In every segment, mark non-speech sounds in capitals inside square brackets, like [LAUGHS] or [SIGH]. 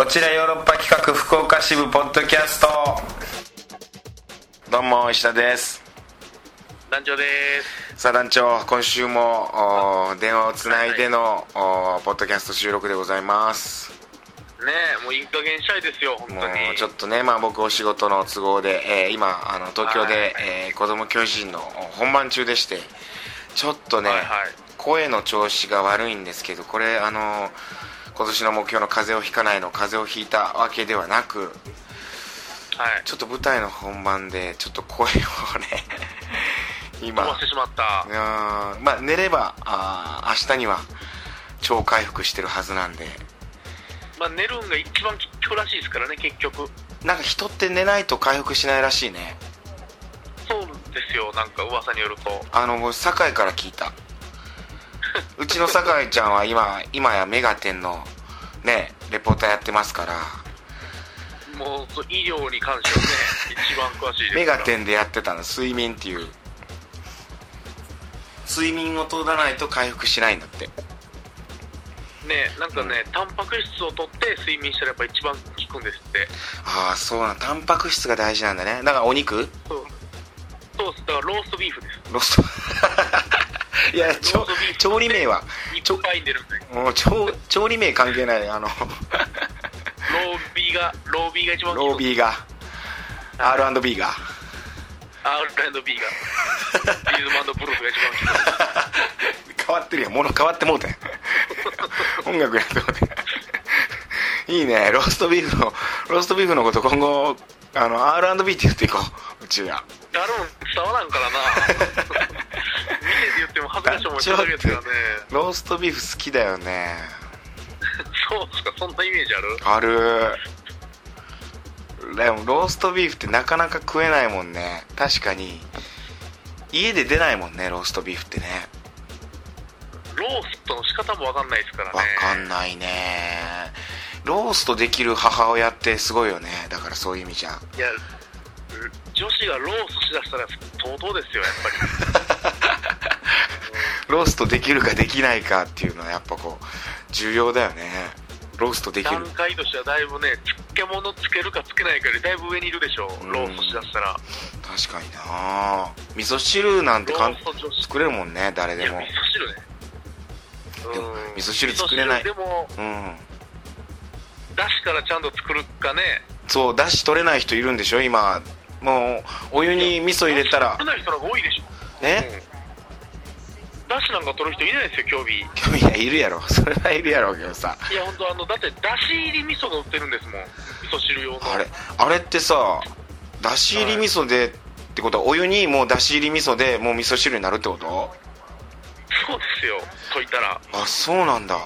こちらヨーロッパ企画福岡支部ポッドキャスト。どうも石田です。団長です。さあ団長今週も電話をつないでの、はい、ポッドキャスト収録でございます。ねえもういい加減したいですよ本当に。もうちょっとねまあ僕お仕事の都合で、えー、今あの東京で、はい、えー、子供教師陣の本番中でしてちょっとね、はいはい、声の調子が悪いんですけどこれあの今年の目標の風邪をひかないの風邪をひいたわけではなく、はい、ちょっと舞台の本番でちょっと声をね [LAUGHS] 今。してしまった。まあ寝ればあ明日には超回復してるはずなんで。まあ寝るんが一番効くらしいですからね結局。なんか人って寝ないと回復しないらしいね。そうですよなんか噂によると。あの僕酒井から聞いた。うちの酒井ちゃんは今今や『メガテン』のねレポーターやってますから。もう医療に関してはね一番詳しいですメガテンでやってたの睡眠っていう。睡眠を取らないと回復しないんだって。ねなんかね、うん、タンパク質を取って睡眠したらやっぱ一番効くんですって。ああそうなタンパク質が大事なんだね。だからお肉？そう。そうだからローストビーフです。ローストいや調理名は。もう調調理名関係ないあの。ロービーがロービーが一番ロービーが。R&B が。R&B が。ビーズマンドブルースが一番変わってるやん。物変わってもうて音楽やってもうていいね。ローストビーフのローストビーフのこと今後あの R&B って言っていこう。うちは。やるん伝わらんからな恥ずかしい思いするですからねローストビーフ好きだよね。[LAUGHS] そうですか。そんなイメージある？ある。でもローストビーフってなかなか食えないもんね。確かに。家で出ないもんねローストビーフってね。ローストの仕方も分かんないですからね。分かんないね。ローストできる母親ってすごいよね。だからそういう意味じゃ。いや女子がローストしだしたら相当ですよやっぱり [LAUGHS] ローストできるかできないかっていうのはやっぱこう重要だよね。ローストできる。段階としてはだいぶね漬物つけるかつけないかよりだいぶ上にいるでしょう、ローストしだしたら。確かにな。味噌汁なんてかん作れるもんね誰でも。味噌汁ね。でも味噌汁作れない。でもうん。だしからちゃんと作るかね。そうだし取れない人いるんでしょ今。もうお湯に味噌入れたら。取れない人が多いでしょ。ね、うんだしなんか取る人いないですよ興味興味はいるやろ。[LAUGHS] それはいるやろうけどさ。いや本当あのだってだし入り味噌が売ってるんですもん味噌汁用の。あれあれってさだし入り味噌で、はい、ってことはお湯にもうだし入り味噌でもう味噌汁になるってこと？そうですよ溶いたら。あそうなんだ。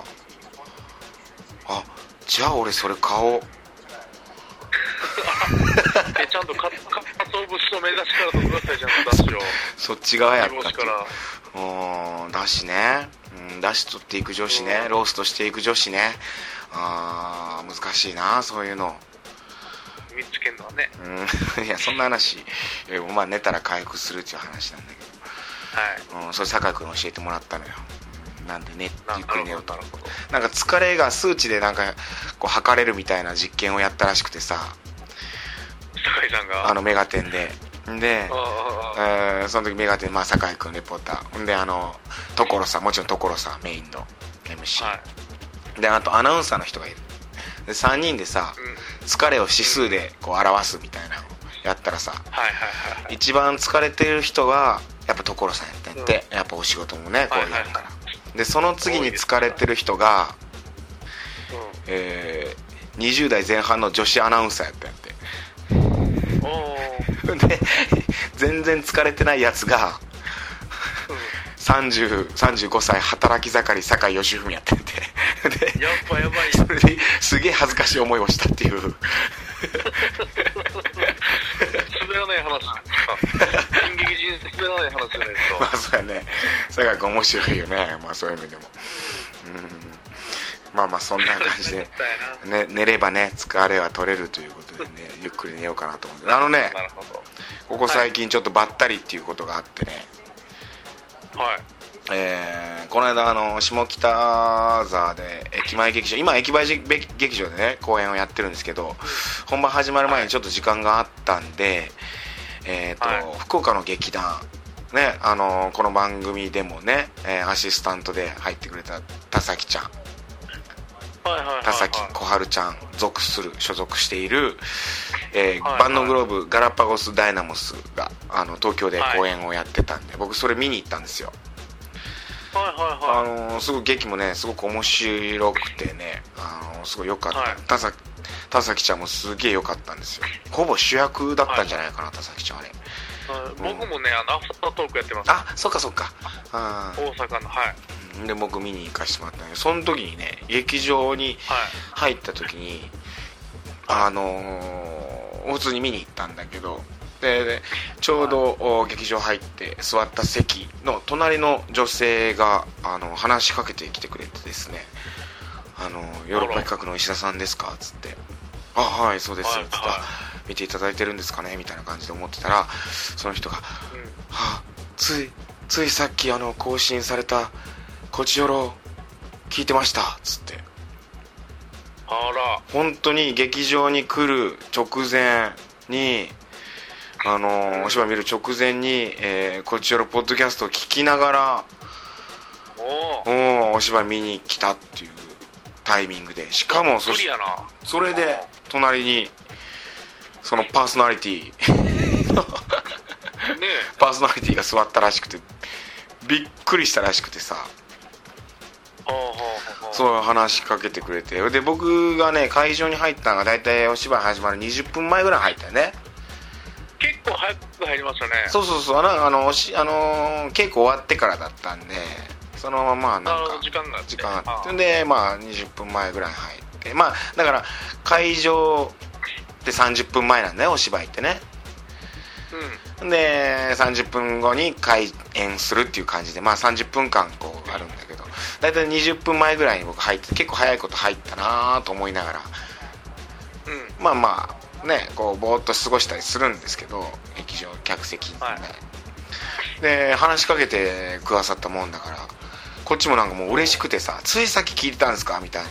あじゃあ俺それ買おう。[LAUGHS] えちゃんとかかつお節と目指しからとくださいちゃんとだしを。そっち側やったっけうんだしね、うん、だし取っていく女子ね。ローストしていく女子ね。あ難しいなそういうの。見つけるのはね。うん。[LAUGHS] いやそんな話。まあ寝たら回復するっていう話なんだけど。はい、うん、それ酒井君教えてもらったのよ。なんでねゆっくり寝ようと。なんか疲れが数値でなんかこう測れるみたいな実験をやったらしくてさ。酒井さんが？あのメガテンでで、えー、その時メガテン、まあ、酒井君レポーター。であの所さんもちろん所さんメインの MC、はい、であとアナウンサーの人がいる。で3人でさ、うん、疲れを指数でこう表すみたいなのやったらさ、はいはいはいはい、一番疲れてる人がやっぱ所さんやってんて、うん、やっぱお仕事もねこうやるから、はいはい、でその次に疲れてる人が、うん、えー、20代前半の女子アナウンサーやったんやってで全然疲れてないやつが3035歳働き盛り酒井義文やっててでやばいやばいそれですげえ恥ずかしい思いをしたっていう。滑らない話。演劇人滑らない話じゃないですか。[LAUGHS] まあそうやね。酒井君面白いよね。まあそういう意味でも。うんまあまあそんな感じで、[LAUGHS] ね、寝ればね疲れは取れるということでね [LAUGHS] ゆっくり寝ようかなと思ってあのねここ最近ちょっとばったりっていうことがあってね。はい。えー、この間あの下北沢で駅前劇場今駅前劇場でね公演をやってるんですけど本番始まる前にちょっと時間があったんで、えーと、はい、福岡の劇団ねあのこの番組でもね、えー、アシスタントで入ってくれた田崎ちゃん田崎小春ちゃん属する所属している、えーバンドグローブガラパゴスダイナモスがあの東京で公演をやってたんで、はい、僕それ見に行ったんですよ。はいはいはい。あのー、すごい劇もねすごく面白くてねあのー、すごい良かった、はい、田崎田崎ちゃんもすげえ良かったんですよ。ほぼ主役だったんじゃないかな、はい、田崎ちゃんあれ僕もねあのアフタートークやってます。あそっかそっか。大阪のはい。で僕見に行かせてもらったんでその時にね劇場に入った時に、はい、あのー、普通に見に行ったんだけどでちょうど劇場入って座った席の隣の女性があの話しかけてきてくれてですね「あのヨーロッパ企画の石田さんですか?」っつって「あはいそうです」っつって、見ていただいてるんですかねみたいな感じで思ってたらその人が「うん、はあついついさっきあの更新されたこちよろ聞いてました」っつって。あら。本当に劇場に来る直前にあのお芝居見る直前に、えー、こちらポッドキャストを聞きながらおお芝居見に来たっていうタイミングで。しかもそそれで隣にそのパーソナリティ。パーソナリティが座ったらしくてびっくりしたらしくてさ。そう話しかけてくれて。で僕がね会場に入ったのが大体お芝居始まる20分前ぐらい入ったよね。結構早く入りましたね。そうそうそう。あのあのしあの稽古終わってからだったんでそのままなんか時間が時間あって。でまあ20分前ぐらい入って。まあだから会場って30分前なんだよお芝居ってね。うん、で30分後に開演するっていう感じでまあ30分間こうあるんだけど大体20分前ぐらいに僕入って結構早いこと入ったなと思いながら、うん、まあまあねこうぼーっと過ごしたりするんですけど劇場客席にね、はい、で話しかけてくださったもんだからこっちもなんかもう嬉しくてさついさっき聞いてたんですかみたいな。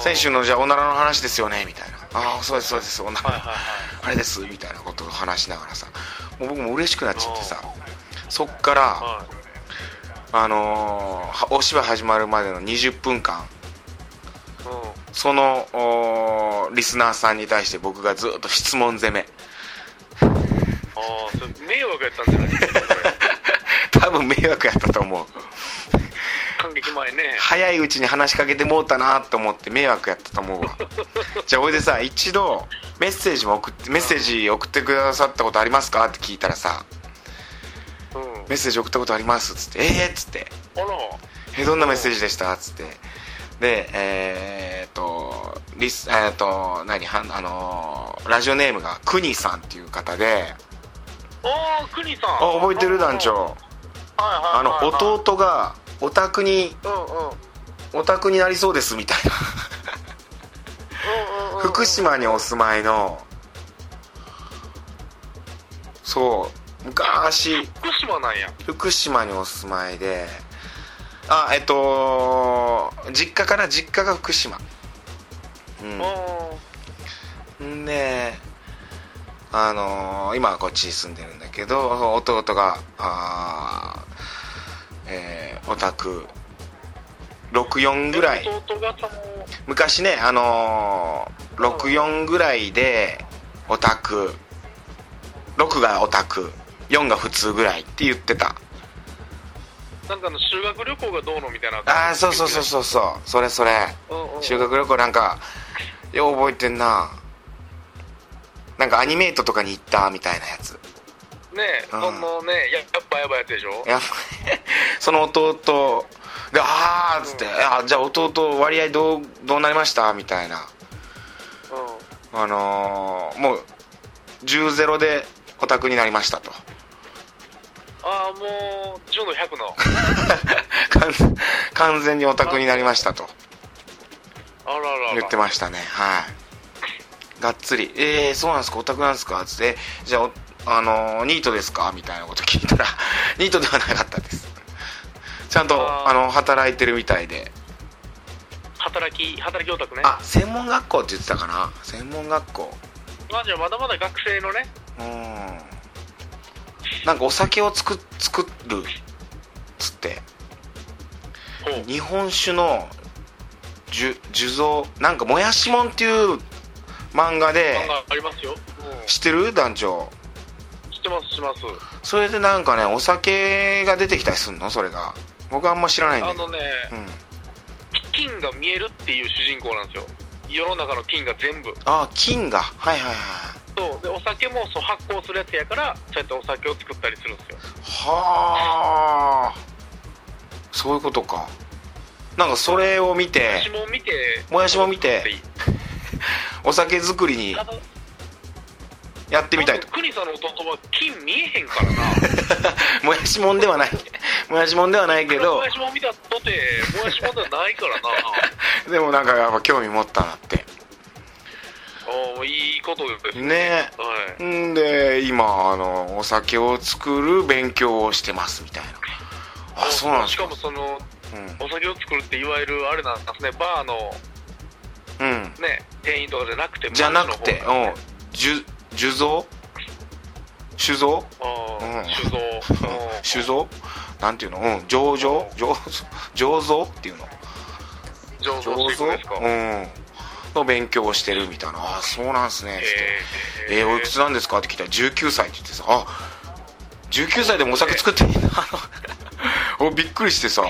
先週のじゃあおならの話ですよねみたいなああそうですそうですおなら、はいはいはい、あれですみたいなことを話しながらさ。もう僕も嬉しくなっちゃってさ。そっから、はい、あのー、お芝居始まるまでの20分間。そのリスナーさんに対して僕がずっと質問攻め。ああそれ迷惑やったんじゃない [LAUGHS] 多分迷惑やったと思う感激前ね。早いうちに話しかけてもうたなと思って迷惑やったと思うわ。[LAUGHS] じゃあおいでさ一度メッセージも送ってメッセージ送ってくださったことありますか？って聞いたらさ、うん、メッセージ送ったことあります？っつってええー、っつって。あら。えどんなメッセージでした？っつって。でえー、っとリスえー、っと何？はあのー、ラジオネームがくにさんっていう方で。ああくにさん。あ覚えてる団長。あの弟がオタクに、オタクになりそうですみたいな。福島にお住まいのそう昔。福島なんや。福島にお住まいで。あえっと実家かな？実家が福島。うん。であのー、今はこっちに住んでるんだけど弟があえー、オタク。64ぐらい。昔ねあのー、64ぐらいでオタク。6がオタク。4が普通ぐらいって言ってた。なんかの修学旅行がどうのみたいな。ああそうそうそうそうそう。それそれ、うんうん、修学旅行なんかよう覚えてんな。なんかアニメートとかに行ったみたいなやつねそのねやっぱやばいやつでしょ？や [LAUGHS] その弟でああっつって、うん、あじゃあ弟割合どうどうなりました？みたいな、うん、あのー、もう10ゼロでオタクになりましたと。ああもう10の100の。[LAUGHS] 完全にオタクになりましたと。あらら言ってましたね。はい。がっつり「えー、そうなんですか？オタクなんですか?」っつって「じゃああのニートですか?」みたいなこと聞いたら [LAUGHS] ニートではなかったです。ちゃんとあの働いてるみたいで。働き働きオタクね。あ専門学校って言ってたかな？専門学校。まあじゃあまだまだ学生のね。うん。なんかお酒を作作るっつって。日本酒の酒造なんか「もやしもん」っていう漫画で漫画ありますよ、うん、知ってる？団長知ってます知ってます。それでなんかねお酒が出てきたりすんの？それが。僕はあんま知らないんであのね、うん、金が見えるっていう主人公なんですよ。世の中の金が全部。ああ金が。はいはいはいそう。でお酒もそう発酵するやつやからそうやってお酒を作ったりするんですよ。はあ。そういうことか。なんかそれを見てもやしも見てもやしも見て [LAUGHS] お酒作りにやってみたいと。国さんの弟は金見えへんからな。[LAUGHS] もやしもんではない。[LAUGHS] もやしもんではないけど。もやしもん見たとてもやしもんではないからな。[LAUGHS] でもなんかやっぱ興味持ったなって。ああいいことですね。はい。んで今あのお酒を作る勉強をしてますみたいな。あそうなんですか。しかもその、うん、お酒を作るっていわゆるあれなんですね。バーのうん。ね店員とかじゃなくてじゃなくてうん酒造？酒造？酒造。[LAUGHS] 酒造？なんていうの？うん。醸造？醸造？っていうの。醸造うん。の勉強をしてるみたいな。ああそうなんすね。えー、えー、おいくつなんですか？って聞いたら19歳って言ってさ。あ19歳でもお酒作っていいなおびっくりしてさ。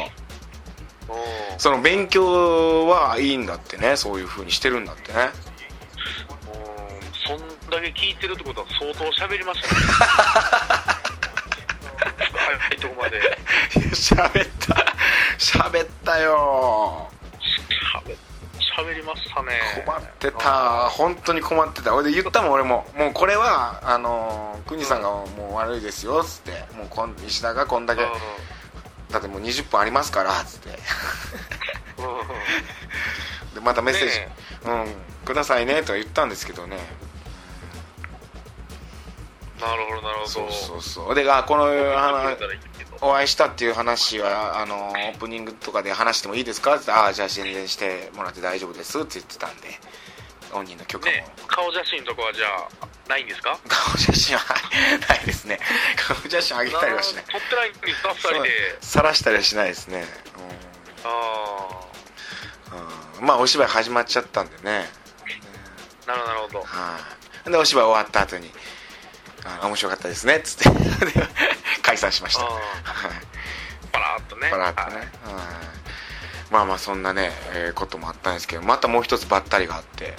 その勉強はいいんだってね。そういうふうにしてるんだってねけ聞いてるってことは相当喋りましたね。早いとこまで。喋った。喋ったよ。喋りましたね。困ってた。本当に困ってた。俺で言ったもん俺も。もうこれはあの国さんがもう悪いですよっつって。もうこん石田がこんだけだってもう20分ありますからっつって。でまたメッセージ、ね、うん。くださいねとは言ったんですけどねなるほどなるほど。そうそうそう。であこのお会いしたっていう話はあのオープニングとかで話してもいいですか？ってああじゃあ宣伝してもらって大丈夫ですって言ってたんで本人の曲も、ね、顔写真とかはじゃあないんですか？顔写真は [LAUGHS] ないですね。顔写真あげたりはしない。撮ってないんですか2人で。晒したりはしないですね、うん、ああ、うん、まあお芝居始まっちゃったんでね。なるほどはい、あ、でお芝居終わった後にあ面白かったですね。っつって [LAUGHS] 解散しました。パラッとね。パラッとね、はい、まあまあそんなね、えー、こともあったんですけどまたもう一つばったりがあって。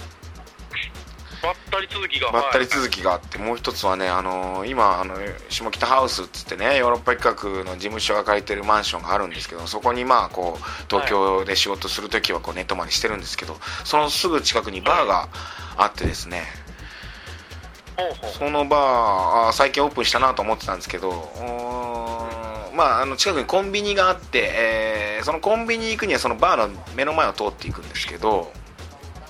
ばったり続きがばったり続きがあって、もう一つはねあのー、今あの下北ハウスっつってねヨーロッパ企画の事務所が借りてるマンションがあるんですけどそこにまあこう東京で仕事する時はこう寝泊まりしてるんですけどそのすぐ近くにバーがあってですね、そのバー最近オープンしたなと思ってたんですけどまあ、あの近くにコンビニがあって、えー、そのコンビニ行くにはそのバーの目の前を通っていくんですけど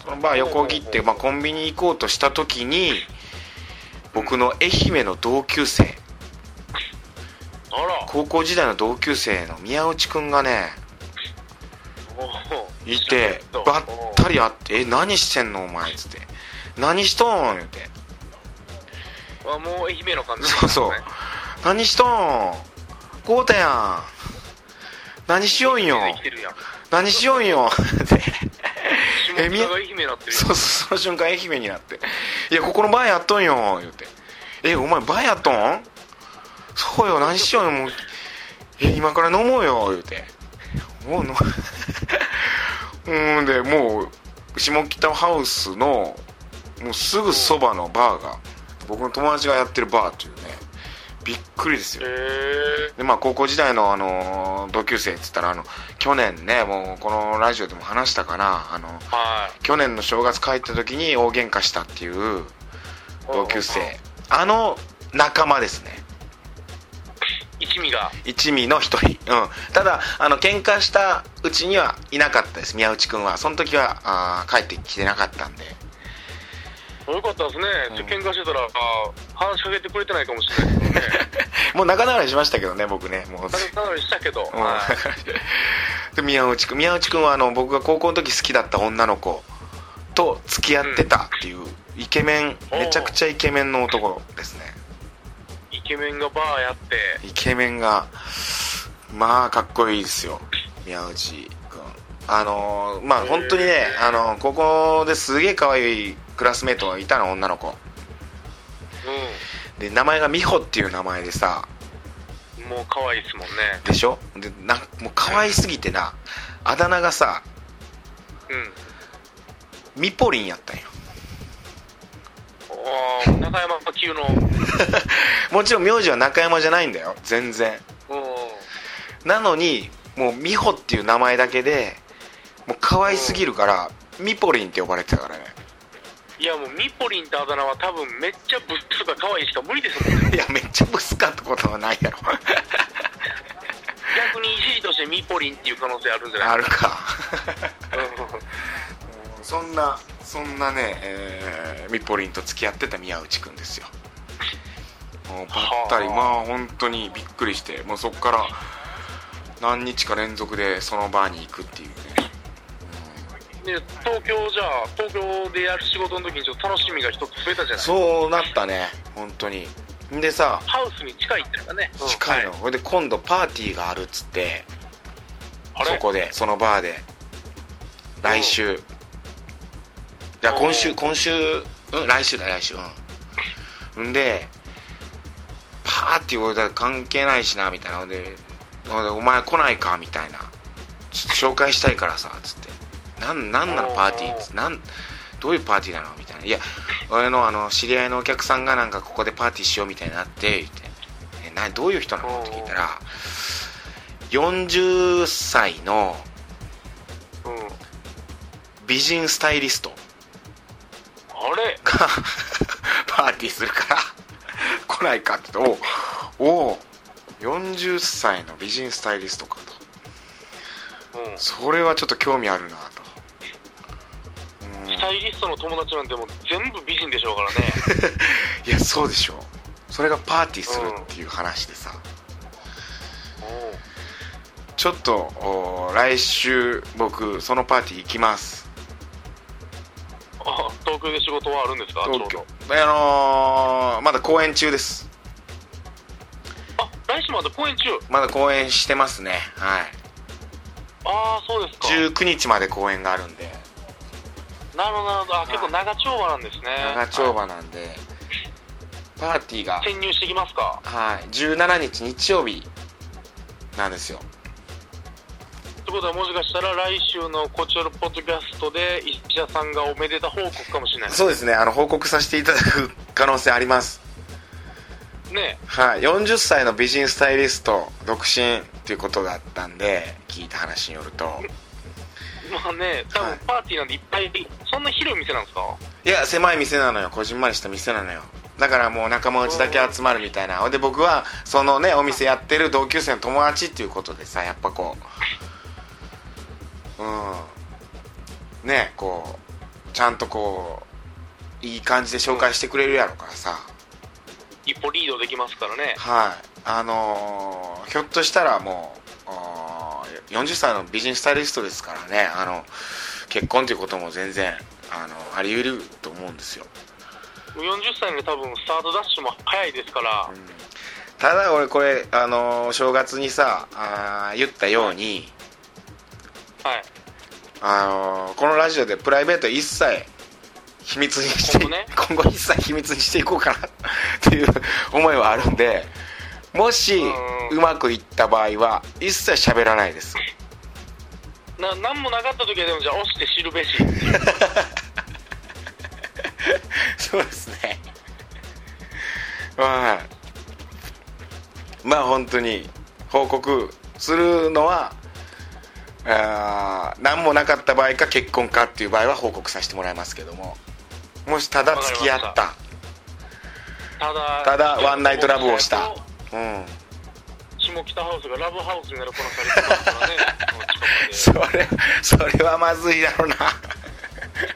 そのバー横切って、まあ、コンビニ行こうとした時に僕の愛媛の同級生。高校時代の同級生の宮内くんがねいてばったり会って「え何してんのお前」っつって「何しとん?」言うてあもう愛媛の感じ、ね、そうそう。何しとんこうたやん。何しよんよ。何しよんよ。[LAUGHS] ってえみそうそうその瞬間愛媛になって「いやここのバーやっとんよ」言うて「えお前バーやっとん？そうよ何しようよ。もうえ今から飲もうよ」言うて。もう飲う [LAUGHS] んでもう下北ハウスのもうすぐそばのバーが僕の友達がやってるバーというねびっくりですよ。でまあ高校時代のあの同級生っつったらあの去年ねもうこのラジオでも話したかなあの、はい、去年の正月帰った時に大喧嘩したっていう同級生。あの仲間ですね。一味が。一味の一人、うん、ただあの喧嘩したうちにはいなかったです。宮内君は。その時はあ帰ってきてなかったんでよかったですね、うん、喧嘩してたら話しかけてくれてないかもしれない。ですねもう仲直りしましたけどね僕ね。もう。仲直りしたけど、うん。はい、[LAUGHS] で宮内君宮内君はあの僕が高校の時好きだった女の子と付き合ってたっていう、イケメンめちゃくちゃイケメンの男ですね。イケメンがバーやって。イケメンがまあかっこいいですよ。宮内。君あのまあ本当にねあのここですげえ可愛いクラスメートがいたの女の子。で名前が美穂っていう名前でさ。もう可愛いですもんね。でしょ？でなもう可愛すぎてなあだ名がさうん。ミポリンやったんよ。お中山級の。[LAUGHS] もちろん名字は中山じゃないんだよ全然。なのにもう美穂っていう名前だけでもう可愛すぎるからミポリンって呼ばれてたからね。いやもうミポリンってあだ名は多分めっちゃブスか可愛いしか無理ですもんねいやめっちゃブスかってことはないやろ。[LAUGHS] 逆に一時としてミポリンっていう可能性あるんじゃない？あるか。そんなそんなね、えー、ミポリンと付き合ってた宮内くんですよ。もうばったりまあ本当にびっくりしてもうそっから何日か連続でそのバーに行くっていうねで東京じゃあ東京でやる仕事の時にちょっと楽しみが一つ増えたじゃない。そうなったね本当に。でさハウスに近いっていうかね、近いの、はい、で今度パーティーがあるっつってそこでそのバーで来週。いや今週今週うん来週だ来週うん。んでパーティー俺だ関係ないしなみたいな。ので「お前来ないか?」みたいな「ちょっと紹介したいからさ」つってなんなんなのパーティー。なんどういうパーティーなの？みたいな。いや俺のあの知り合いのお客さんがなんかここでパーティーしようみたいになって言って。えなどういう人なの？って聞いたら40歳の美人スタイリスト。あれ？が [LAUGHS] パーティーするから来ないかって言っておお40歳の美人スタイリストかと、うん、それはちょっと興味あるなとスタイリストの友達なんてもう全部美人でしょうからね。[LAUGHS] いやそうでしょそれがパーティーするっていう話でさ、う。ん、ちょっと来週僕そのパーティー行きます。あ東京で仕事はあるんですか？東京。あのー、まだ公演中です。あ来週まだ公演中？まだ公演してますね。はい。ああそうですか。19日まで公演があるんでなるほどなるほど。あ結構長丁場なんですね。長丁場なんで、はい、パーティーが。潜入してきますか？はい。17日日曜日なんですよ。ということはもしかしたら来週のこちらのポッドキャストで石田さんがおめでた報告かもしれない。そうですね。あの報告させていただく可能性あります。ねはい。40歳の美人スタイリスト独身っていうことだったんで聞いた話によるとまあね多分パーティーなんでいっぱい、そんな広い店なんですか？いや狭い店なのよ。こじんまりした店なのよ。だからもう仲間内だけ集まるみたいな。で僕はそのねお店やってる同級生の友達っていうことでさやっぱこう。うん。ねこうちゃんとこういい感じで紹介してくれるやろからさ、一歩リードできますからね。はい。あのー、ひょっとしたらもう40歳の美人スタイリストですからねあの結婚ということも全然あのあり得ると思うんですよ。40歳の多分スタートダッシュも早いですから、うん、ただ俺これあの正月にさあ言ったようにはい。あのこのラジオでプライベート一切秘密にしてね、今後一切秘密にしていこうかなっていう思いはあるんでもしうまくいった場合は一切喋らないです。な何もなかった時はでもじゃあ押して知るべし。[LAUGHS] そうですね。まあまあ本当に報告するのはあ何もなかった場合か結婚かっていう場合は報告させてもらいますけども。もしただ付き合った。た。だただワンナイトラブをした。うん下北ハウスがラブハウスになるこなされてますからねそれ [LAUGHS] それはまずいだろうな。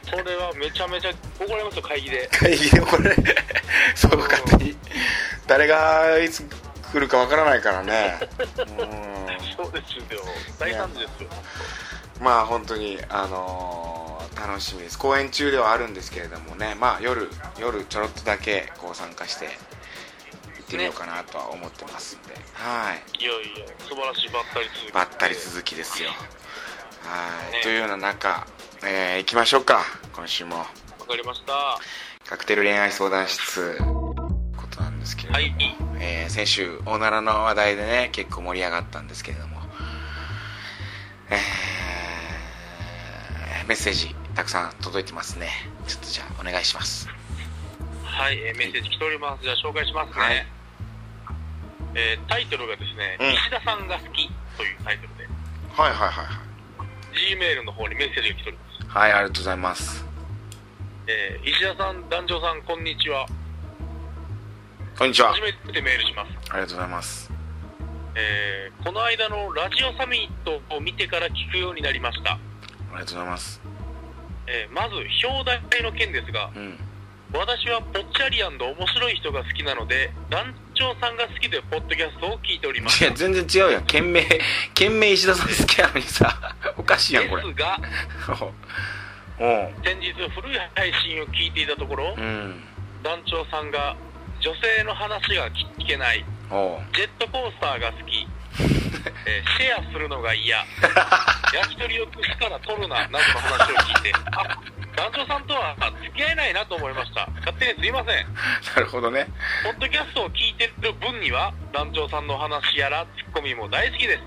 それはめちゃめちゃ怒られます [LAUGHS] よ会議で会議で怒られ。そう勝手に誰がいつ来るかわからないからね。[LAUGHS] そうですよ。大惨事ですよ。まあ本当にあのー、楽しみです。公演中ではあるんですけれどもね。まあ夜夜ちょろっとだけこう参加して行ってみようかなとは思ってますんで、ね、はい。いやいや素晴らしいばったり続き。ばったり続きですよ。はい、ね、というような中、えー、行きましょうか。今週も。わかりました。カクテル恋愛相談室。ことなんですけれども、はい。えー、先週おならの話題でね結構盛り上がったんですけれども、えー、メッセージたくさん届いてますね。ちょっとじゃあお願いします。はい、えー、メッセージ来ております。じゃあ紹介しますね、はい、えー、タイトルがですね、うん、石田さんが好きというタイトルではいはいはいはい G メールの方にメッセージが来ておりますはいありがとうございますえー、石田さん、団長さん、こんにちは。こんにちは。初めてメールします。ありがとうございます。えー、この間のラジオサミットを見てから聞くようになりました。ありがとうございます。えー、まず、表題の件ですが、うん、私はぽっちゃり面白い人が好きなので、団長さんが好きでポッドキャストを聞いております。いや、全然違うやん。件名、件名石田さん好きなのにさ、おかしいやん、これ。ですが、先日古い配信を聞いていたところ、うん、団長さんが女性の話が聞けない。ジェットコースターが好き。[LAUGHS] えー、シェアするのが嫌。[LAUGHS] 焼き鳥を串から取るななどの話を聞いてあ団長さんとは付き合えないなと思いました。勝手にすいません。[LAUGHS] なるほどね。ポッドキャストを聞いてる分には団長さんの話やらツッコミも大好きです。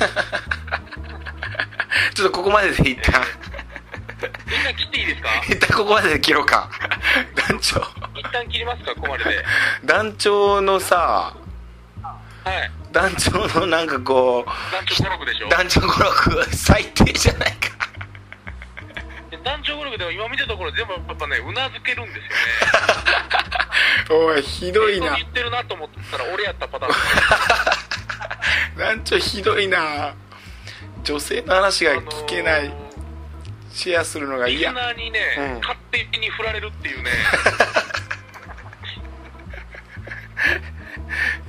[LAUGHS] ちょっとここまででいったみんな切っていいですか？[LAUGHS] 一旦ここまでで切ろうか。団長。一旦切りますかここまでで。団長のさはい。団長のなんかこう団長語録でしょ？団長語録最低じゃないか団長語録でも今見たところ全部やっぱねうなずけるんですよね。[LAUGHS] おいひどいな。言ってるなと思ったら俺やったパターン。[LAUGHS] 団長ひどいな。女性の話が聞けない、あのーシェアするのが嫌。リスナーにね、うん、勝手に振られるっていうね。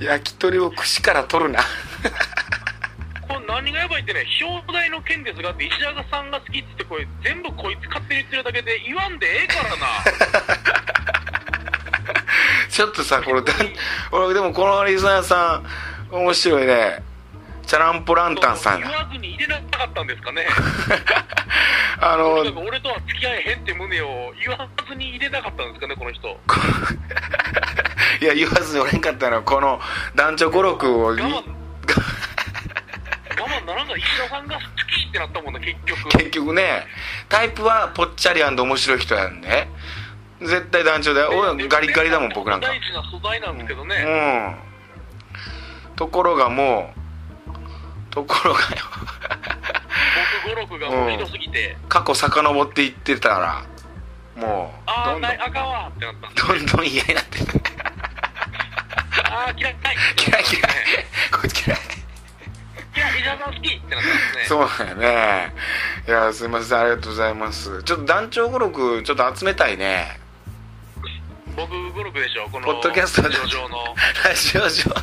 [LAUGHS] 焼き鳥を串から取るなこれ何がやばいってね表題の件ですがって石田さんが好きって言ってこれ全部こいつ勝手に言ってるだけで言わんでええからな。[LAUGHS] ちょっとさこれ俺でもこのリスナーさん面白いね。チャランポランタンさん言わずに入れなかったんですかね。[LAUGHS] あの俺とは付き合えへんって胸を言わずに入れなかったんですかねこの人。[LAUGHS] いや言わずにおれんかったのはこの男女語録を我慢我慢ならんが石田さんが好きってなったもんな結局。結局ね。タイプはぽっちゃり面白い人やんね。絶対団長だよ、俺ガリガリだもん僕なんか。大事な素材なんですけどね。うん。ところがもうところがよ。僕語録がもうひどすぎて、うん、過去遡っていってたらもうあああかんわってなったどんどん嫌になって [LAUGHS] ああ嫌い嫌い。嫌いこいつ嫌いいや伊沢さん好きってなったんですね。そうだよね。いやすいませんありがとうございます。ちょっと団長語録ちょっと集めたいね。僕語録でしょこのポッドキャストラジオ上の。ラジオ上。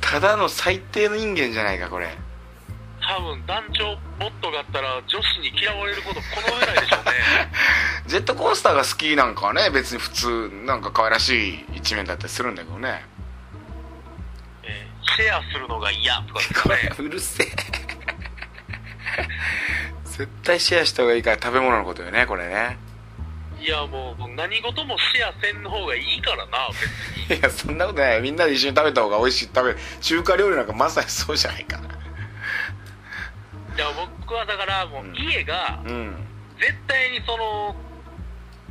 ただの最低の人間じゃないかこれ。多分団長ボットがあったら女子に嫌われることこの上ないでしょうね。[LAUGHS] ジェットコースターが好きなんかはね別に普通なんか可愛らしい一面だったりするんだけどね。えー、シェアするのが嫌とかですねうるせえ。[LAUGHS] 絶対シェアした方がいいから食べ物のことよねこれね。いやもう何事もシェアせんの方がいいからな別に。いやそんなことない。みんなで一緒に食べた方が美味しい。食べ中華料理なんかまさにそうじゃないか。いや僕はだからもう家が、絶対にその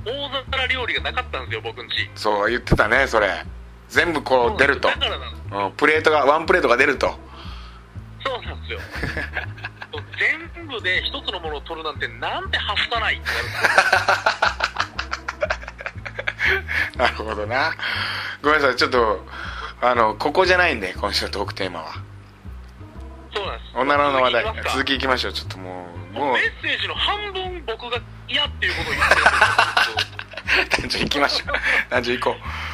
大皿料理がなかったんですよ僕んちそう言ってたねそれ全部こう出ると。うん、プレートがワンプレートが出ると。そうなんですよ。全部で一つのものを取るなんてなんてはしたない。ってなるなるほどな。ごめんなさいちょっとあのここじゃないんで今週のトークテーマは。そうなんです。女の話題。続きいきましょうちょっともうもうメッセージの半分僕が嫌っていうことを言ってるんです男女 [LAUGHS] 行きましょう。男女行こう。はい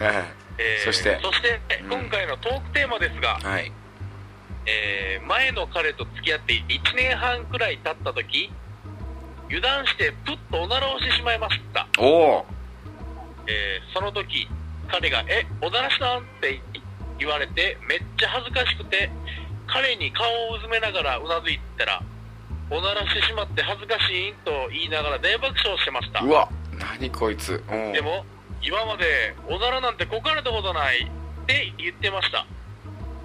えー、[LAUGHS] そして。そして、今回のトークテーマですが、はい、えー、前の彼と付き合って1年半くらい経った時油断してプッとおならをしてしまいました。おお、えー、その時彼が「えおならしたん?」って言われてめっちゃ恥ずかしくて彼に顔をうずめながらうなずいたらおならしてしまって恥ずかしいと言いながら大爆笑してました。うわ何こいつ。でも今までおならなんてこかれたことないって言ってました。あ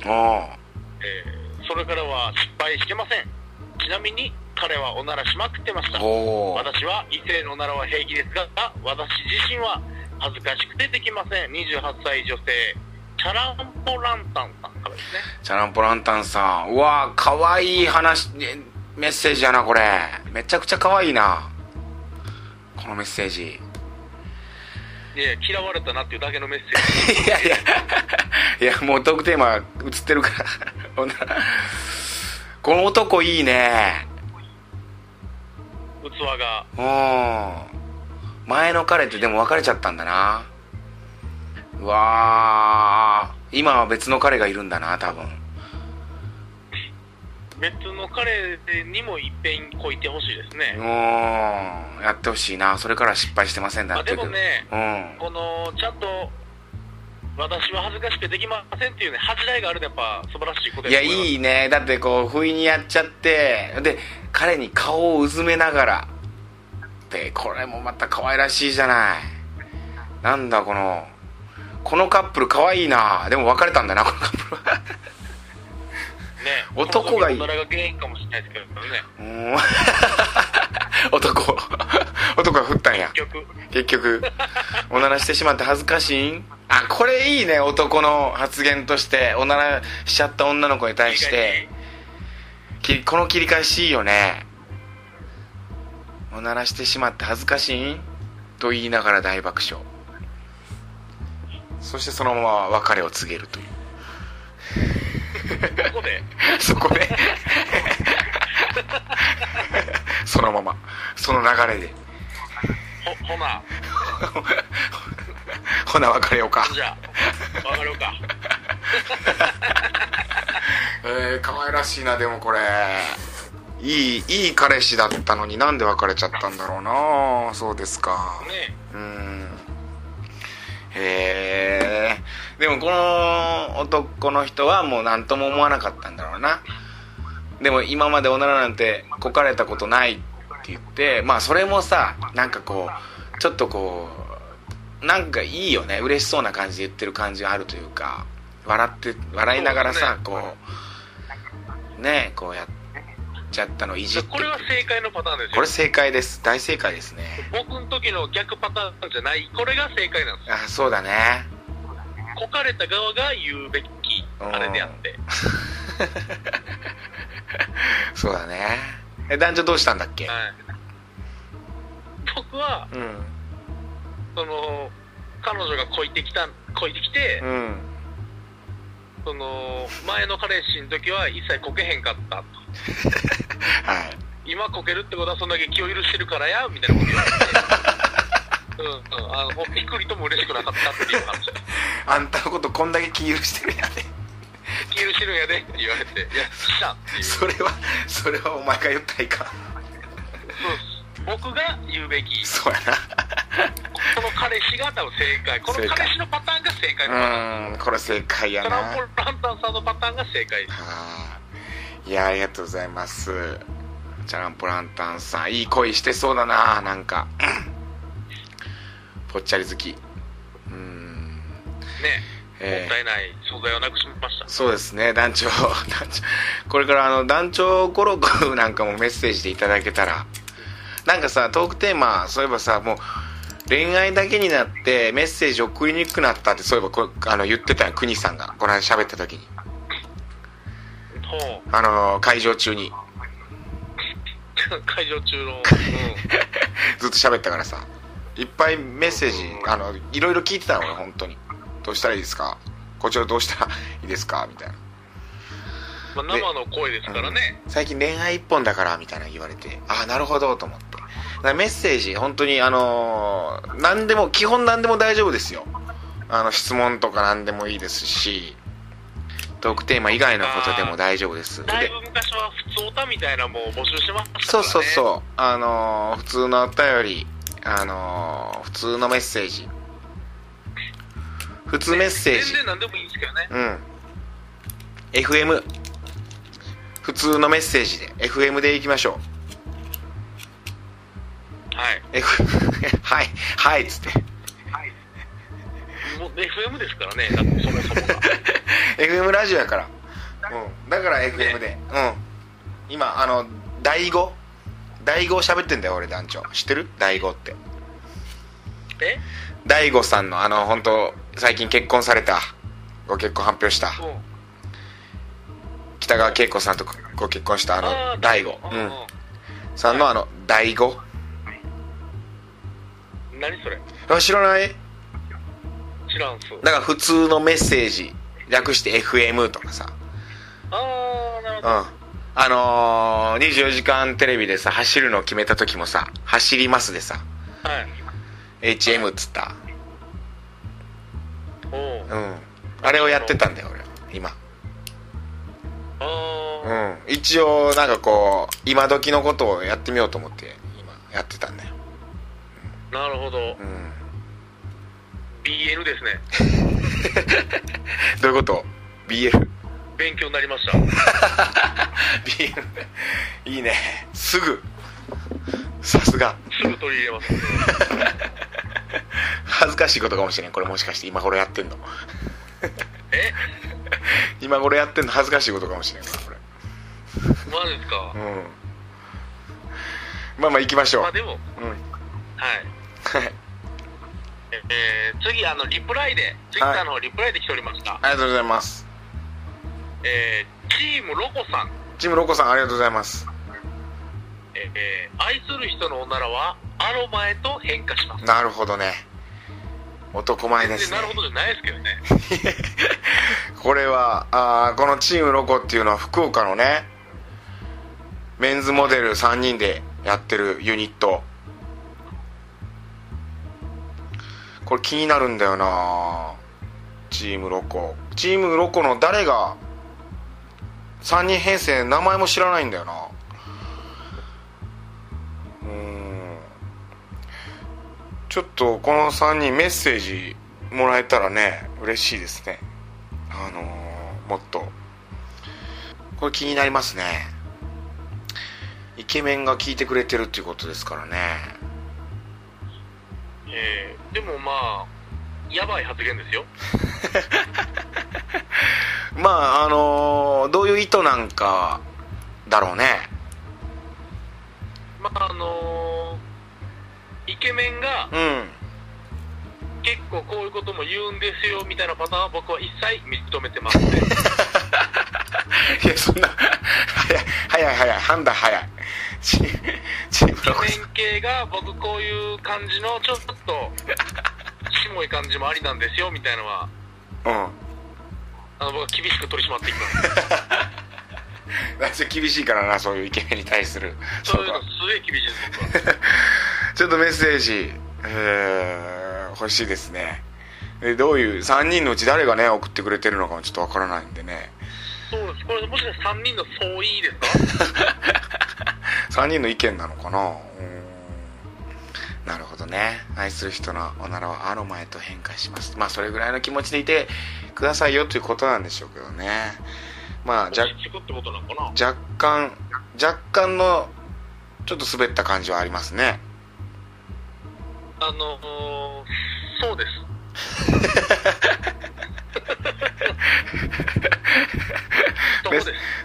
あ、えー、それからは失敗してません。ちなみに彼はおならしまくってました。私は異性のおならは平気ですが私自身は恥ずかしくてできません。28歳女性チャランポランタンさんからですね。チャランポランタンさん。うわかわいい話メッセージやなこれ。めちゃくちゃかわいいな。このメッセージいや嫌われたなっていうだけのメッセージ。[LAUGHS] いやいや。いやもうトークテーマ映ってるか [LAUGHS] ら。この男いいね。器が。うん。前の彼ってでも別れちゃったんだな。うわ今は別の彼がいるんだな多分別の彼にもいっぺんこいてほしいですね。うん。やってほしいな。それから失敗してませんだって。でもね、うん、このちゃんと私は恥ずかしくてできませんっていうね恥じらいがあるとやっぱ素晴らしいこといやいいね。だってこう不意にやっちゃって。で彼に顔をうずめながら。でこれもまた可愛らしいじゃない。なんだこのこのカップル可愛いな。でも別れたんだなこのカップルは。ね男がいい。が原因かもしれないですけどね。[LAUGHS] 男。[LAUGHS] 男が振ったんや。結局。結局。おならしてしまって恥ずかしいん？あこれいいね男の発言として。おならしちゃった女の子に対して。この切り返しいいよね。おならしてしまって恥ずかしいん？と言いながら大爆笑。そしてそのまま別れを告げるというそこで？そこで？そのまま。その流れで。ほほな。ほな別れようか。じゃあ別れようか。[LAUGHS] えー、可愛らしいなでもこれ。いいいい彼氏だったのになんで別れちゃったんだろうな。そうですか。ねうんへえでもこの男の人はもう何とも思わなかったんだろうな。でも今まで女なんてこかれたことないって言ってまあそれもさなんかこうちょっとこうなんかいいよね。嬉しそうな感じで言ってる感じがあるというか笑って笑いながらさこうねこうやっちゃったのいじってこれは正解のパターンですよ。これ正解です。大正解ですね。僕の時の逆パターンじゃない。これが正解なんです。あそうだね。こかれた側が言うべきあれであって。[LAUGHS] そうだね。え男女どうしたんだっけ、はい、僕は、うん、その彼女がこいてきたこいてきて、うん、その前の彼氏の時は一切こけへんかったと [LAUGHS] はい。今こけるってことはそんだけ気を許してるからやみたいなこと。言われてうんうん、あのびっくりとも嬉しくなかったっていう話。あんたのことこんだけ気許してるんやで気許してるん。やでって言われていやしたそれはそれはお前が言ったらいかそう僕が言うべき。そうやな。この彼氏が多分正解。この彼氏のパターンが正解。のパターンうんこれ正解やな。トランポランタンさんのパターンが正解。ですいやありがとうございます。チャランポランタンさんいい恋してそうだななんか。[CLEARS THROAT] ぽっちゃり好き。うん。ね。えー、もったいない素材をなくしました。そうですね団長。[LAUGHS] 団長。これからあの団長語録 [LAUGHS] なんかもメッセージでいただけたら。なんかさトークテーマそういえばさもう恋愛だけになってメッセージ送りにくくなったってそういえばこあの言ってたよ国さんが。この間喋った時にあの会場中に。会場中の、うん、ずっと喋ったからさ。いっぱいメッセージあのいろいろ聞いてたの俺本当に。どうしたらいいですか？こちらどうしたらいいですか？みたいな、まあ、生の声ですからね、うん、最近恋愛一本だからみたいな言われて。ああなるほどと思って。メッセージ本当にあのー、何でも基本何でも大丈夫ですよ。あの質問とか何でもいいですしトークテーマ以外のことでも大丈夫です。だいぶ昔は普通歌みたいなもう募集しましたから、ね、そうそうそう。あのー、普通のお便りあのー、普通のメッセージ。普通メッセージ。全然何でもいいんですけどね。うん。FM 普通のメッセージで。FM でいきましょう。はい。はい。はいっつって FM ですからねだってそもそもが。[LAUGHS] FM ラジオやから。うん。だから FM で、うん。今あの第5第5喋ってんだよ俺団長。知ってる？第5って。え？大悟さんのあの本当最近結婚された。ご結婚発表した。北川景子さんとご結婚したあの大悟うんさんのあの大悟何それ？あ知らない？知らんすだから普通のメッセージ略して FM とかさ。ああなるほど、うん。あのー、24時間テレビでさ走るのを決めた時もさ「走ります」でさ、はい、HM っつった。うん。あれをやってたんだよ俺。今。うん。一応なんかこう今時のことをやってみようと思って今やってたんだよ、うん、なるほど、うん、BL ですね。[LAUGHS] どういうこと？BL 勉強になりました。[LAUGHS] BL いいね。すぐ。さすが。すぐ取り入れます。[LAUGHS] 恥ずかしいことかもしれん。これもしかして今頃やってんの？え？今頃やってんの？恥ずかしいことかもしれんこれ。マジですか？うん。まあまあ行きましょう。まあでも、うん、はいえー、次あのリプライでツイッターのリプライで来ておりました、はい、ありがとうございます。えー、チームロコさん。チームロコさんありがとうございます。えー、愛する人のおならはアロマへと変化します。なるほどね。男前ですね。なるほどじゃないですけどね。[LAUGHS] これはあこのチームロコっていうのは福岡のねメンズモデル3人でやってるユニットこれ気になるんだよな。チームロコ。チームロコの誰が3人編成名前も知らないんだよな。うん。ちょっとこの3人メッセージもらえたらね嬉しいですね。あのー、もっと。これ気になりますね。イケメンが聞いてくれてるっていうことですからね。えー、でもまあやばい発言ですよ。[LAUGHS] まああのー、どういう意図なんかだろうね。まああのーイケメンが、うん、結構こういうことも言うんですよみたいなパターンは僕は一切認めてますね [LAUGHS] いやそんな早い早い早い判断早いイケメン系が僕こういう感じのちょっとしもい感じもありなんですよみたいなのはうん。あの僕は厳しく取り締まっていきます。厳しいからなそういうイケメンに対するそういうのすげえ厳しいです僕は。ちょっとメッセージ、えー、欲しいですね。でどういう3人のうち誰がね送ってくれてるのかもちょっとわからないんでねそうです。これもしかして3人の相違ですか？[LAUGHS] 3人の意見なのかな？うん。なるほどね。愛する人のおならはアロマへと変化します。まあそれぐらいの気持ちでいてくださいよということなんでしょうけどね。まあ若若干若干のちょっと滑った感じはありますね。あのー、そうです [LAUGHS]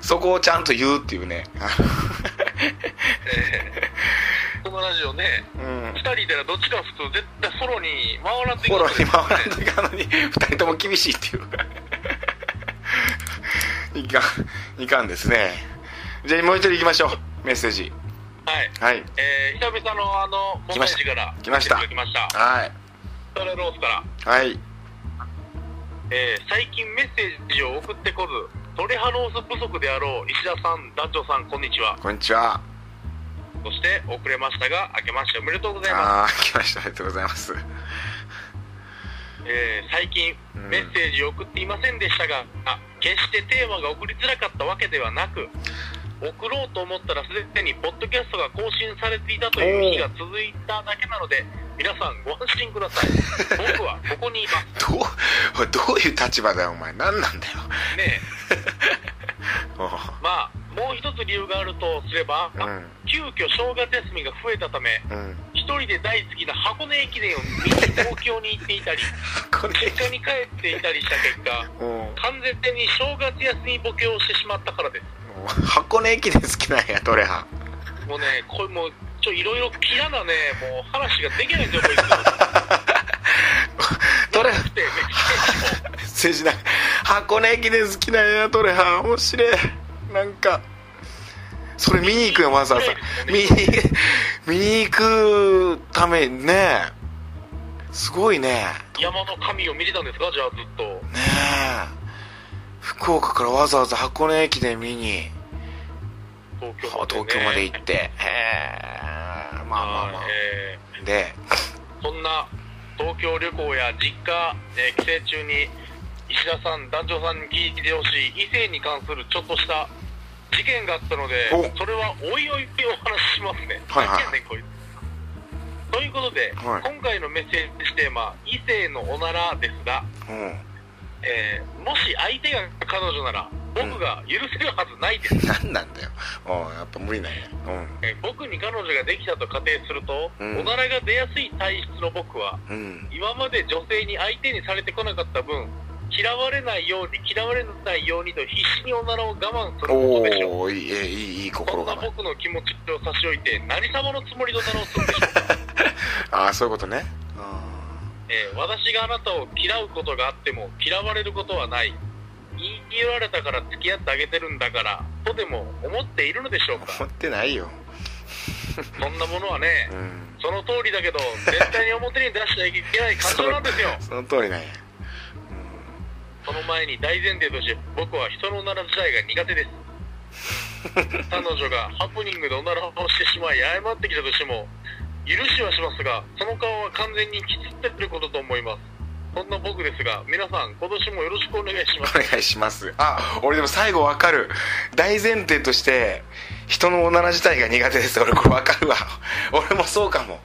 そこをちゃんと言うっていうね、えー、このラジオね、うん、2人いたらどっちか普通絶対フォローに回らんといかん、ね、フォローに回らんといかんのに2人とも厳しいっていう。いかんいかんですね。じゃあもう一人いきましょう。メッセージ。はい、はい、えー、久々のあのモメージから来ました。来ました。はい。ロースから。はい。えー、最近メッセージを送ってこずトレハロース不足であろう石田さん団長さんこんにちは。こんにちは。そして遅れましたが明けましておめでとうございます。ああ明けましておめでとうございます。えー、最近メッセージを送っていませんでしたが、決してテーマが送りづらかったわけではなく送ろうと思ったらすでにポッドキャストが更新されていたという日が続いただけなので皆さんご安心ください。[LAUGHS] 僕はここにいます。どう [LAUGHS] どういう立場だよお前。何なんだよ。ねえ。[LAUGHS] まあもう一つ理由があるとすれば、うん、急遽正月休みが増えたため、うん。一人で大好きな箱根駅伝を見に東京に行っていたり実家に帰っていたりした結果完全に正月休みボケをしてしまったからです箱根駅伝好きなんやトレハもうねこれもうちょいろいろ嫌なねもう話ができないんですよ。こいつトレハって政治な箱根駅伝好きなんやトレハ面白い。なんかそれ見に行くよわざわざ。見に見に行くためね。すごいね。山の神を見てたんですかじゃあずっと。ねえ福岡からわざわざ箱根駅伝見に。東京,、ね、東京まで行って。へえまあまあまあ、えー、でそんな東京旅行や実家、えー、帰省中に石田さん団長さんに聞いてほしい異性に関するちょっとした事件があったのでそれはおいおいお話ししますね。はいはい、ね、こいつ。ということで、はい、今回のメッセージテーマ「異性のおなら」ですが、うん、えー、もし相手が彼女なら僕が許せるはずないです、[LAUGHS] うん、何なんだよ。やっぱ無理なんや、うん、えー、僕に彼女ができたと仮定すると、うん、おならが出やすい体質の僕は、今まで女性に相手にされてこなかった分嫌われないように嫌われないようにと必死におならを我慢することでしょう。おいいいいい心そんな僕の気持ちを差し置いて何様のつもりでおならをするんでしょうか？[LAUGHS] ああそういうことねえー、私があなたを嫌うことがあっても嫌われることはない。言い言われたから付き合ってあげてるんだからとでも思っているのでしょうか。思ってないよ。そんなものはね、うん、その通りだけど絶対に表に出しちゃいけない感情なんですよ。[LAUGHS] その通りなんや。その前に大前提として僕は人のおなら自体が苦手です。[LAUGHS] 彼女がハプニングでおならをしてしまい謝ってきたとしても許しはしますがその顔は完全にきつってることと思います。そんな僕ですが皆さん今年もよろしくお願いします。お願いします。あ俺でも最後わかる。大前提として人のおなら自体が苦手です。俺これわかるわ。俺もそうかも。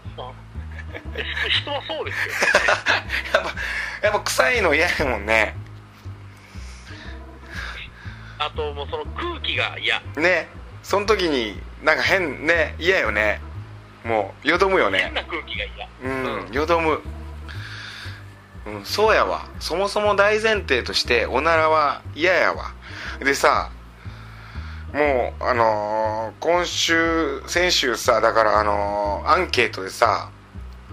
人はそうですよ、[LAUGHS] やっぱやっぱ臭いの嫌やもんね。あともうその空気が嫌。ね。その時になんか変ね嫌よねもうよどむよね。変な空気が嫌。うん、よどむ。うんそうやわ。そもそも大前提としておならは嫌やわ。でさもうあのー、今週先週さだからあのー、アンケートでさ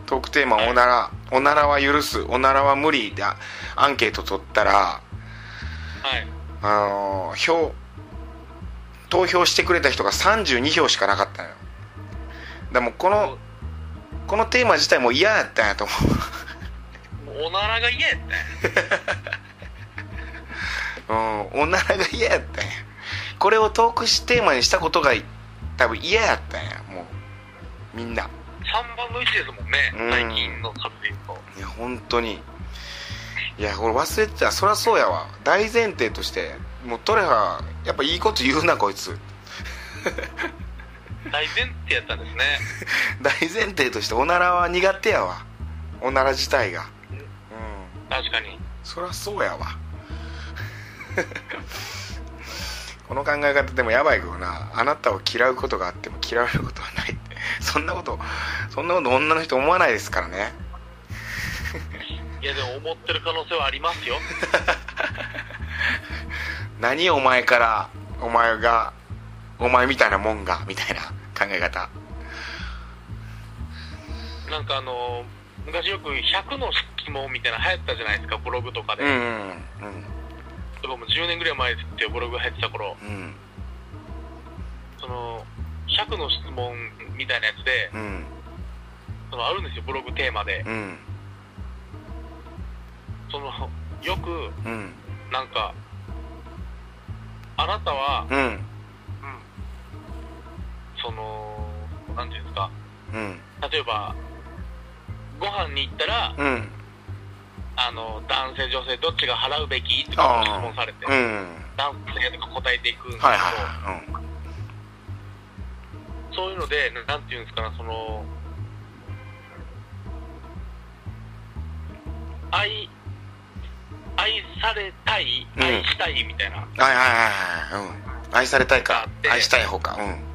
トークテーマ「おなら」「おならは許す」「おならは無理」でアンケート取ったらはい。あの票投票してくれた人が32票しかなかったのよでもこのこのテーマ自体も嫌やったんやと思う。おならが嫌やったんや。[LAUGHS] うんおならが嫌やったんや。これをトークテーマにしたことが多分嫌やったんや。もうみんな。3分の1ですもんね、うん、最近の作品と。いや本当に。いや俺忘れてた。そりゃそうやわ。大前提として。もうトレハやっぱいいこと言うなこいつ大前提やったんですね。[LAUGHS] 大前提としておならは苦手やわ。おなら自体が。うん。確かに。そりゃそうやわ。[LAUGHS] この考え方でもやばいけどな。あなたを嫌うことがあっても嫌われることはない。っ [LAUGHS] てそんなことそんなこと女の人思わないですからね。いやでも思ってる可能性はありますよ。何お前からお前がお前みたいなもんがみたいな考え方。なんかあの昔よく100の質問みたいな流行ったじゃないですかブログとかで。うんうんうん。僕も10年ぐらい前ってブログ入ってた頃、うん、その100の質問みたいなやつで、うん、そのあるんですよブログテーマで、うん。そのよく、うん、なんかあなたは、そのなんていうんですか、うん、例えばご飯に行ったら、うん、あの男性女性どっちが払うべきって質問されて、うん、男性とか答えていくんですけど、はいはいうん、そういうのでなんていうんですかねその愛愛されたい、愛したいみたいな、はいはいはいはい、うん、愛されたいか。愛したい方か。うん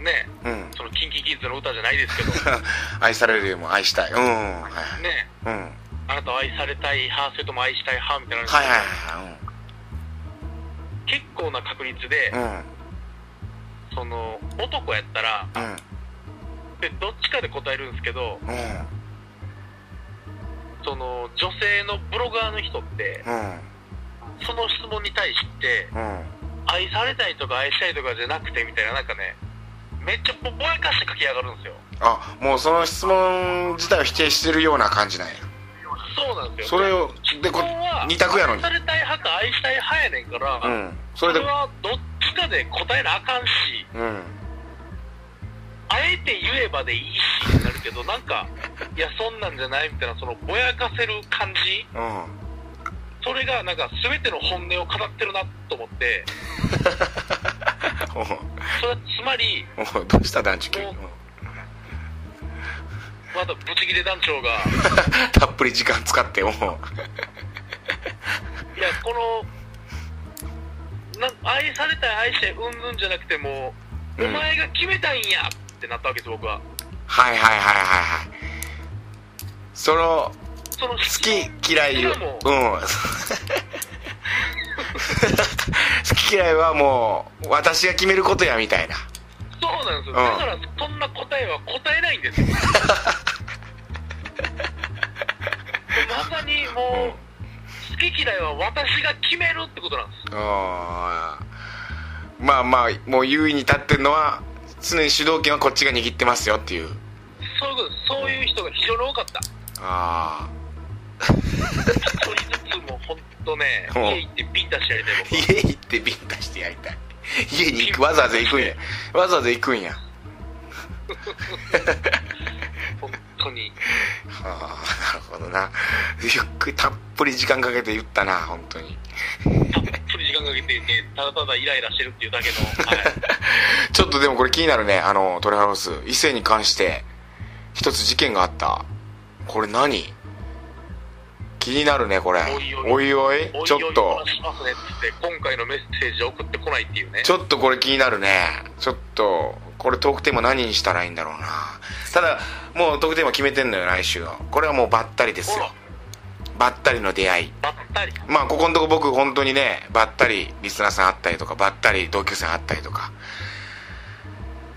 ね、うん、そのキンキキッズの歌じゃないですけど。[LAUGHS] 愛されるよりも愛したい。うん、はい、ねうん。あなたは愛されたい派それとも愛したい派みたいなはいはいはい、うん、結構な確率で、うん、その男やったら、うん、でどっちかで答えるんですけど、うん、その女性のブロガーの人って、その質問に対して、愛されたいとか愛したいとかじゃなくてみたいななんかねめっちゃぼやかして書き上がるんですよ。あもうその質問自体を否定してるような感じなんや。そうなんですよそれをでこ二択やのに。愛されたい派か愛したい派やねんから、うん、それでそれはどっちかで答えなあかんし、うん、あえて言えばでいいしになるけどなんかいやそんなんじゃないみたいなそのぼやかせる感じ、うん、それがなんか全ての本音を語ってるなと思って。[LAUGHS] それはつまりどうした団地君まだブチギレ団長が。[LAUGHS] たっぷり時間使ってもう。いやこのな愛されたい愛してうんぬんじゃなくてもう、うん、お前が決めたいんやってなったわけです僕は。はいはいはいはいはい。そのその好き嫌いをうん。[LAUGHS] 好き嫌いはもう私が決めることやみたいな。そうなんですよ、うん、だからそんな答えは答えないんですよ。まさにもう、好き嫌いは私が決めるってことなんです。あまあまあもう優位に立ってるのは常に主導権はこっちが握ってますよっていう。そういうことそういう人が非常に多かった。ああ一人ずつも本当ね家行ってビンタしてやりたい僕家行ってビンタしてやりたい。家に行くわざわざ行くんや。[LAUGHS] わざわざ行くんや。本当に。はあなるほどな。ゆっくりたっぷり時間かけて言ったな本当に。たっぷり時間かけて、ね、ただただイライラしてるっていうだけの、はい、[LAUGHS] ちょっとでもこれ気になるねあのトレハウス。異性に関して一つ事件があった。これ何？気になるねこれ。おいおい。ちょっと。今回のメッセージ送ってこないっていうね。ちょっとこれ気になるね。ちょっとこれトークテーマ何にしたらいいんだろうな。ただもうトークテーマ決めてんのよ来週は。これはもうばったりですよ。ばったりの出会い。まあここのとこ僕本当にねばったりリスナーさん会ったりとかばったり同級生会ったりとか。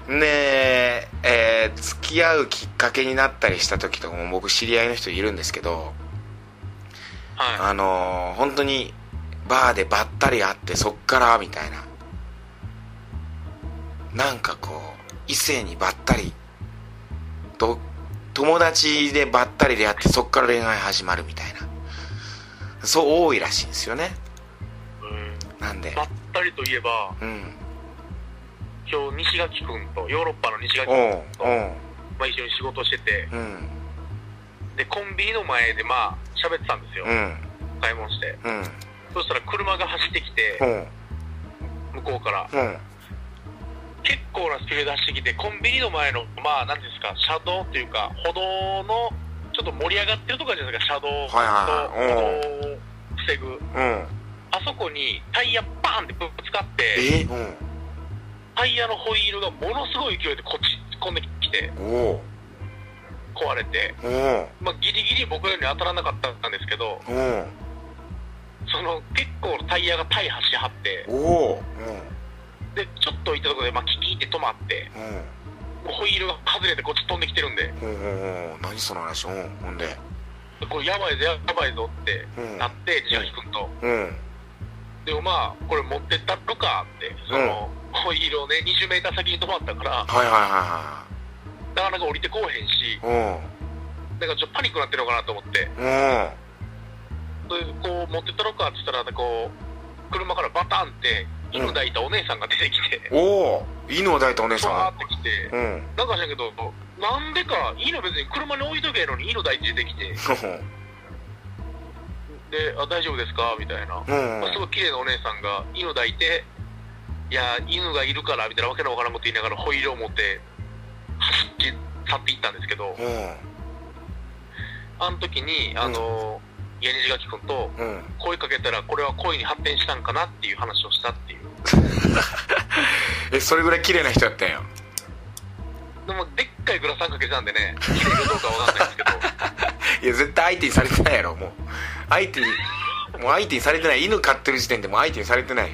で、えー、付き合うきっかけになったりした時とかも僕知り合いの人いるんですけどはい、あのー、本当にバーでばったり会ってそっからみたいな。なんかこう異性にばったりと友達でばったり出会ってそっから恋愛始まるみたいな。そう多いらしいんですよね。うん。なんで。ばったりといえば、うん、今日西垣君とヨーロッパの西垣君と、まあ、一緒に仕事してて、うんでコンビニの前でまあ喋ってたんですよ、うん、買い物して、うん、そしたら車が走ってきて、向こうから、結構なスピードで走ってきてコンビニの前のまあ何ですか車道っていうか歩道のちょっと盛り上がってるとかじゃないですか車道と歩道を防ぐ、あそこにタイヤバーンってぶつかってタイヤのホイールがものすごい勢いでこっち突っ込んできて壊れて、まあ、ギリギリ僕より当たらなかったんですけど、その結構タイヤが大破しはって、でちょっと行ったところで、まあ、キキって止まって、ホイールが外れてこっち飛んできてるんで、何その話、ほんで。これやばいぞ、やばいぞってなって、千秋君と。でもまあ、これ持ってったろかって、その、ホイールをね、20メーター先に止まったから、はいはいはいはい。なかなか降りてこうへんし、だからちょっとパニックになってるのかなと思って、でこう持ってったろかって言ったら、こう車からバタンって犬抱いたお姉さんが出てきて、おお犬を抱いたお姉さん。がってきて、うん、なんかしらんけどなんでか犬別に車に置いとけのに犬抱いて出てきて。[LAUGHS] であ大丈夫ですか？みたいな、うん。まあ、すごい綺麗なお姉さんが犬抱いていや犬がいるからみたいなわけのわからんこと言いながらホイールを持って走って去っていったんですけど、うん、あの時にあの、うん、家西垣君と声かけたらこれは恋に発展したんかなっていう話をしたっていう。[LAUGHS] えそれぐらい綺麗な人やったんや。でもでっかいグラサンかけてたんでね綺麗かどうかわかんないですけど。[LAUGHS] いや絶対相手にされてないやろもう。相手にもう相手にされてない。犬飼ってる時点でもう相手にされてない。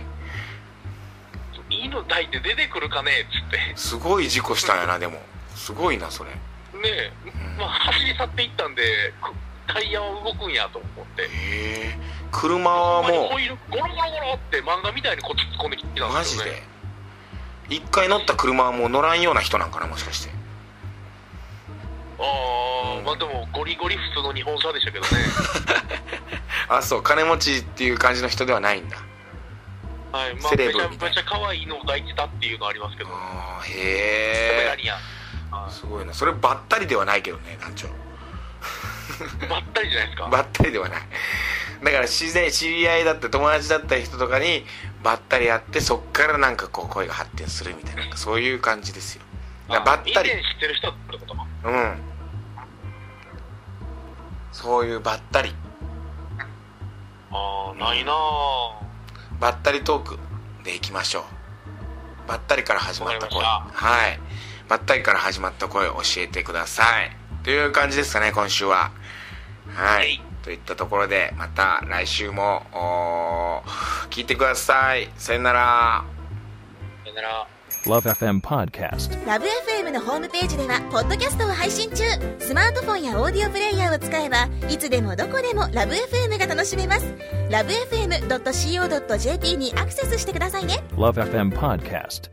犬抱いて出てくるかねっつって。すごい事故したんやなでもすごいなそれ。ねえ、うん、まあ走り去っていったんでタイヤは動くんやと思って。へえ。車はもうゴロゴロゴロって漫画みたいにこっち突っ込んできてたんですよ、ね、マジで。一回乗った車はもう乗らんような人なんかなもしかして。ああ、うん、まあでもゴリゴリ普通の日本車でしたけどね。[LAUGHS] あそう金持ちっていう感じの人ではないんだ。はいまあめちゃめちゃ可愛いのを抱いてたっていうのはありますけど。ああへえすごいな。そればったりではないけどね団長。ばったりじゃないですか？[LAUGHS] ばったりではない。だから自然知り合いだって友達だった人とかにばったり会ってそっからなんかこう声が発展するみたいなそういう感じですよ。ばったり。知ってる人ってことうん。そういうばったり。ああないなばったりトークでいきましょう。ばったりから始まった声。はいばったりから始まった声を教えてください。という感じですかね今週は。はい、といったところでまた来週も聞いてください。さよなら。さよなら。LoveFM Podcast LoveFM のホームページではポッドキャストを配信中。スマートフォンやオーディオプレイヤーを使えばいつでもどこでも LoveFM が楽しめます。LoveFM.co.jp にアクセスしてくださいね。LoveFM Podcast